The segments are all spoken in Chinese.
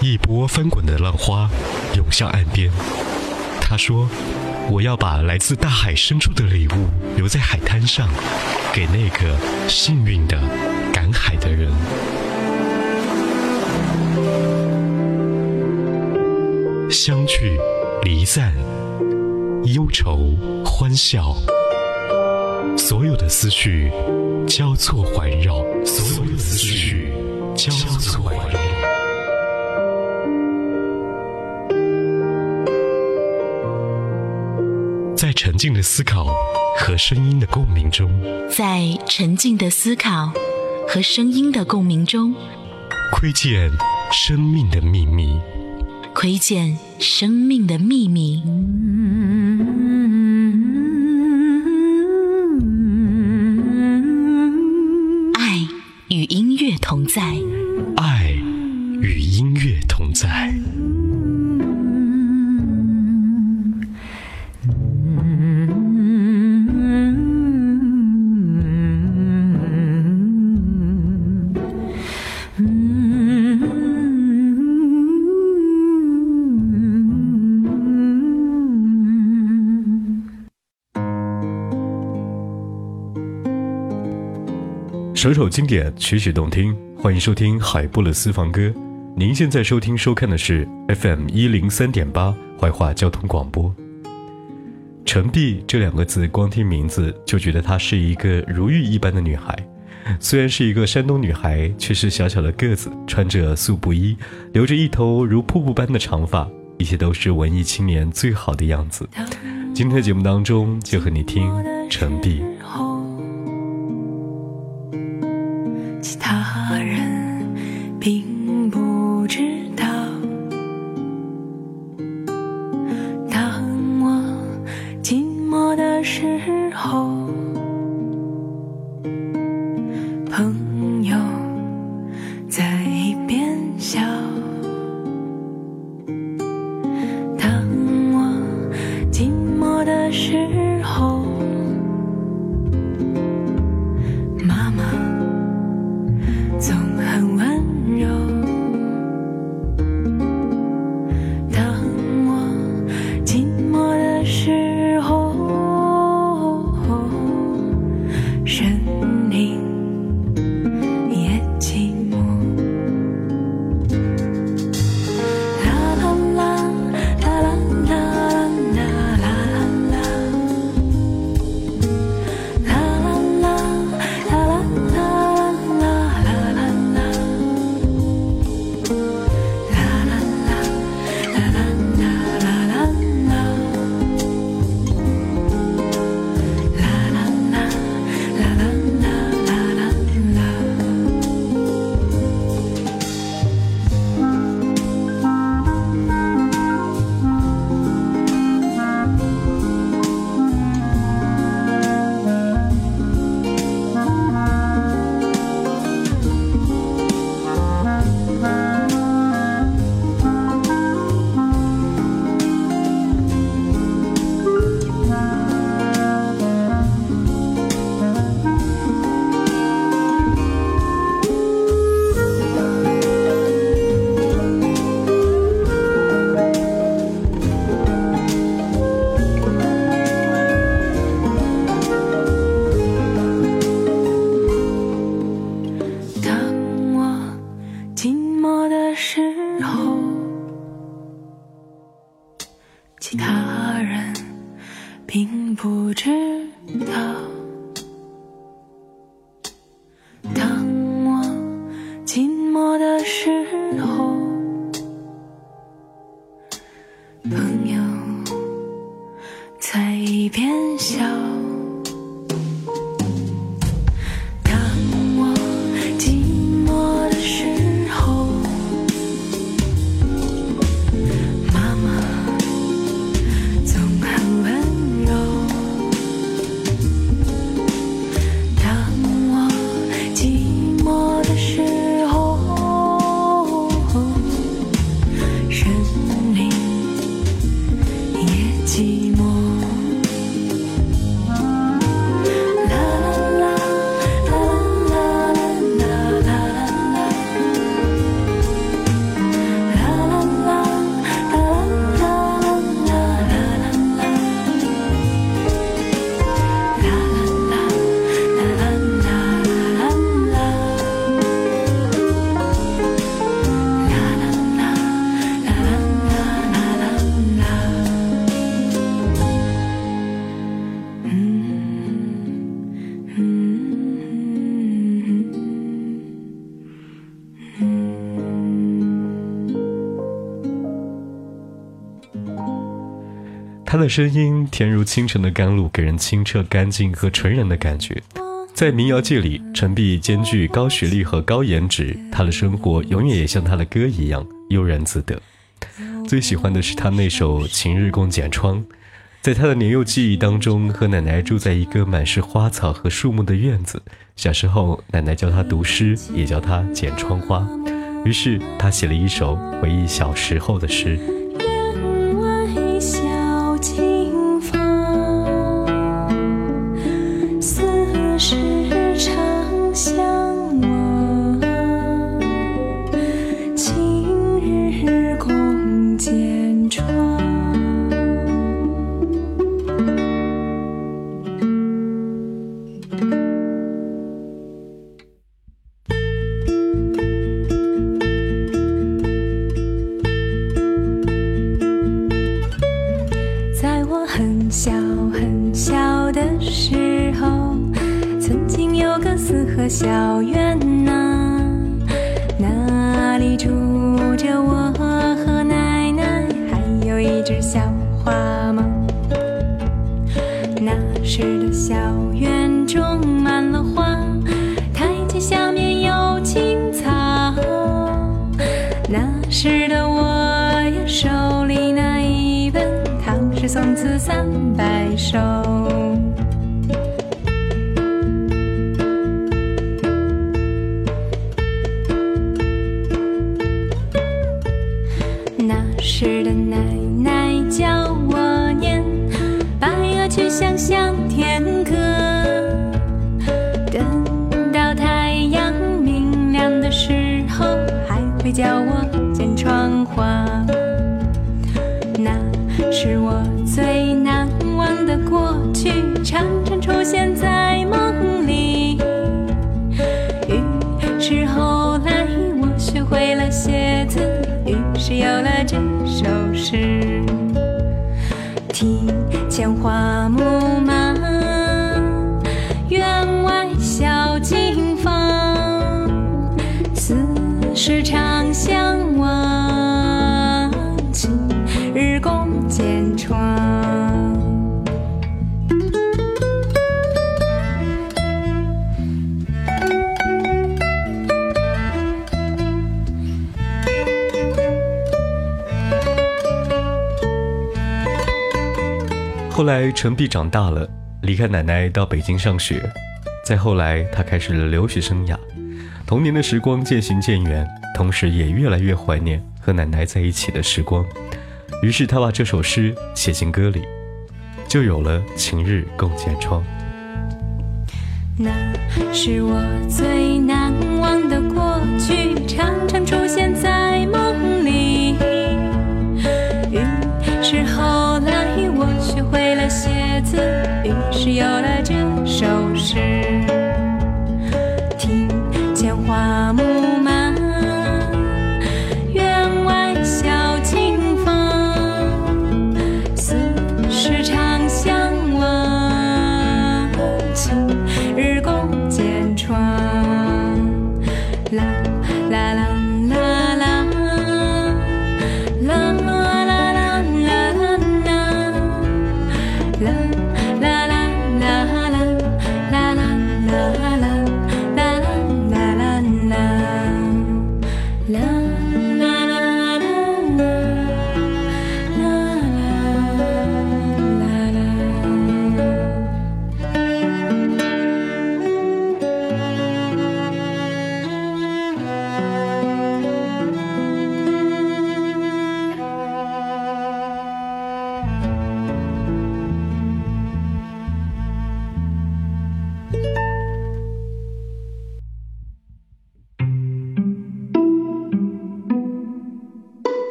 一波翻滚的浪花涌向岸边。他说：“我要把来自大海深处的礼物留在海滩上，给那个幸运的赶海的人。”相聚，离散，忧愁，欢笑，所有的思绪交错环绕，所有的思绪交错环绕。静的思考和声音的共鸣中，在沉静的思考和声音的共鸣中，窥见生命的秘密。窥见生命的秘密。爱与音乐同在。首首经典，曲曲动听，欢迎收听海波的私房歌。您现在收听收看的是 FM 一零三点八怀化交通广播。陈碧这两个字，光听名字就觉得她是一个如玉一般的女孩。虽然是一个山东女孩，却是小小的个子，穿着素布衣，留着一头如瀑布般的长发，一切都是文艺青年最好的样子。今天的节目当中，就和你听陈碧。的时候其他人并不知道。他的声音甜如清晨的甘露，给人清澈、干净和纯然的感觉。在民谣界里，陈碧兼具高学历和高颜值，他的生活永远也像他的歌一样悠然自得。最喜欢的是他那首《晴日共剪窗》。在他的年幼记忆当中，和奶奶住在一个满是花草和树木的院子。小时候，奶奶教他读诗，也教他剪窗花。于是，他写了一首回忆小时候的诗。个四合小院呐，那里住着我和奶奶，还有一只小花猫。那时的小院种满了花，台阶下面有青草。那时的我呀，手里拿一本《唐诗宋词三百首》。想象天歌，等到太阳明亮的时候，还会叫我剪窗花，那是我最难忘的过去，常常出现在梦里。于是后来我学会了写字，于是有了这首诗。提前花后来，陈碧长大了，离开奶奶到北京上学。再后来，他开始了留学生涯。童年的时光渐行渐远，同时也越来越怀念和奶奶在一起的时光。于是，他把这首诗写进歌里，就有了《晴日共剪窗》。那是我最难忘的过去，常常出现在 love.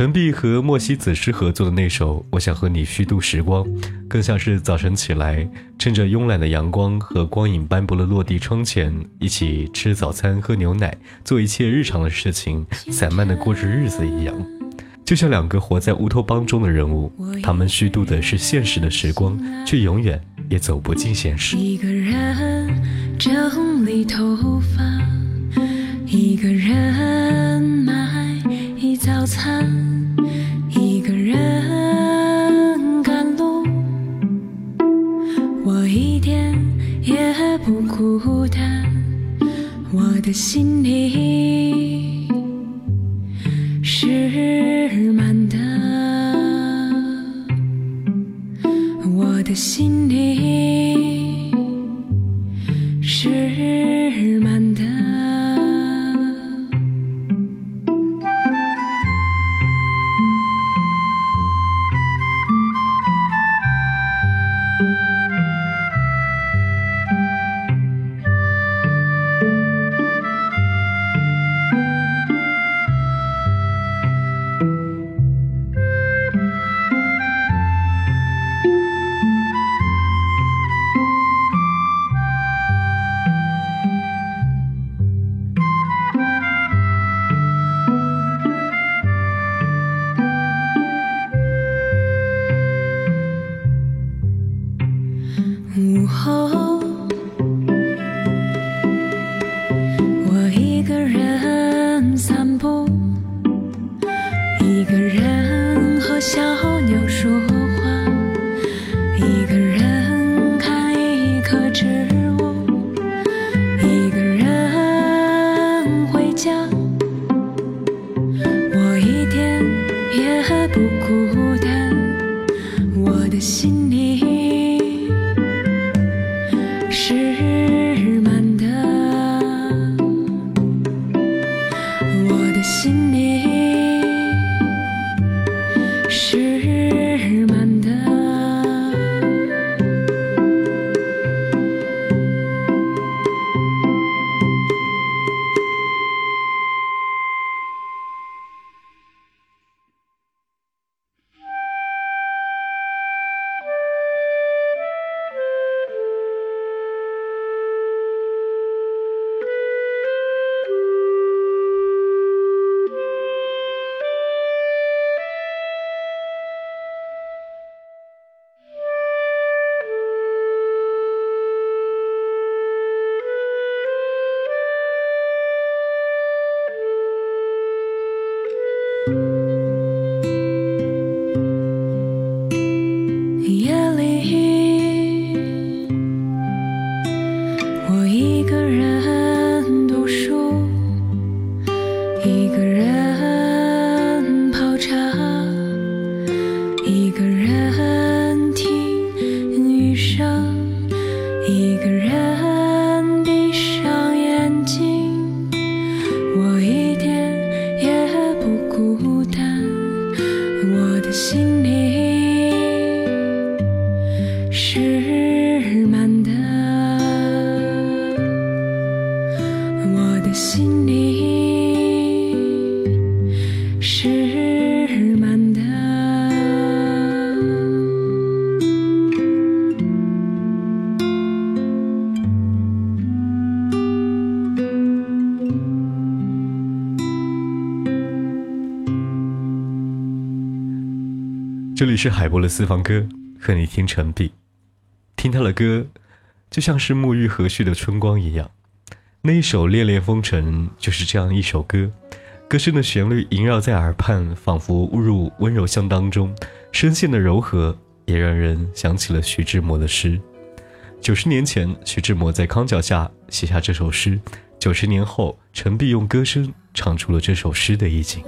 陈碧和莫西子诗合作的那首《我想和你虚度时光》，更像是早晨起来，趁着慵懒的阳光和光影斑驳的落地窗前，一起吃早餐、喝牛奶，做一切日常的事情，散漫的过着日子一样。就像两个活在乌托邦中的人物，他们虚度的是现实的时光，却永远也走不进现实。一个人整理头发，一个人买早餐。孤单。我的心里是满的。我的心这里是海波的私房歌，和你听陈碧。听他的歌，就像是沐浴和煦的春光一样。那一首《恋恋风尘》就是这样一首歌，歌声的旋律萦绕在耳畔，仿佛误入温柔乡当中，声线的柔和也让人想起了徐志摩的诗。九十年前，徐志摩在康脚下写下这首诗；九十年后，陈碧用歌声唱出了这首诗的意境。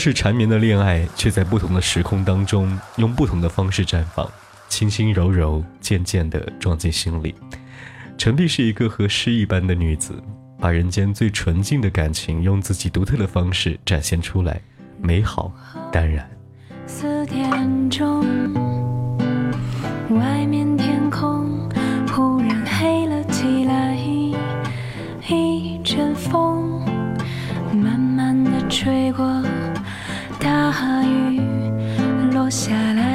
是缠绵的恋爱，却在不同的时空当中，用不同的方式绽放，轻轻柔柔，渐渐地撞进心里。陈碧是一个和诗一般的女子，把人间最纯净的感情，用自己独特的方式展现出来，美好淡然。四点钟，外面天空忽然黑了起来，一阵风慢慢的吹过。下来，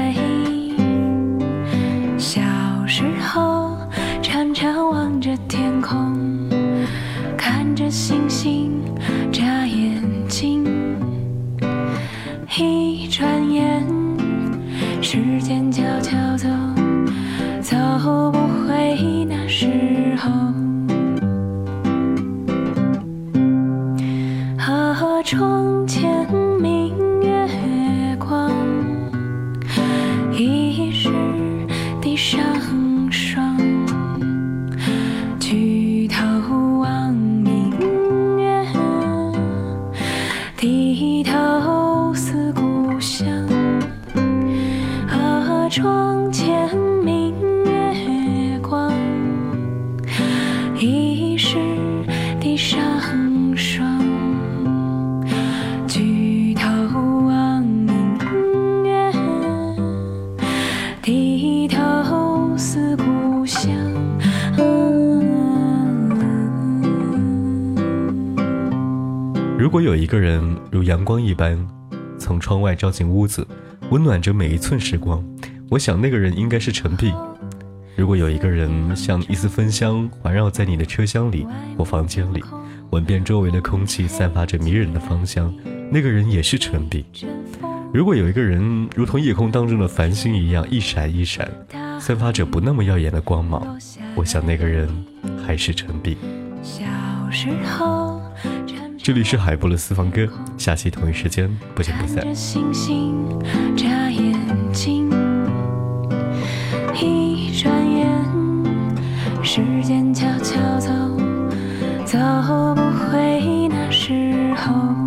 如果有一个人如阳光一般，从窗外照进屋子，温暖着每一寸时光，我想那个人应该是陈碧。如果有一个人像一丝芬香环绕在你的车厢里或房间里，闻遍周围的空气散发着迷人的芳香，那个人也是陈碧。如果有一个人如同夜空当中的繁星一样一闪一闪，散发着不那么耀眼的光芒，我想那个人还是陈碧。小时候。这里是海波的私房歌，下期同一时间不见不散。一转眼，时间悄悄走，走不回那时候。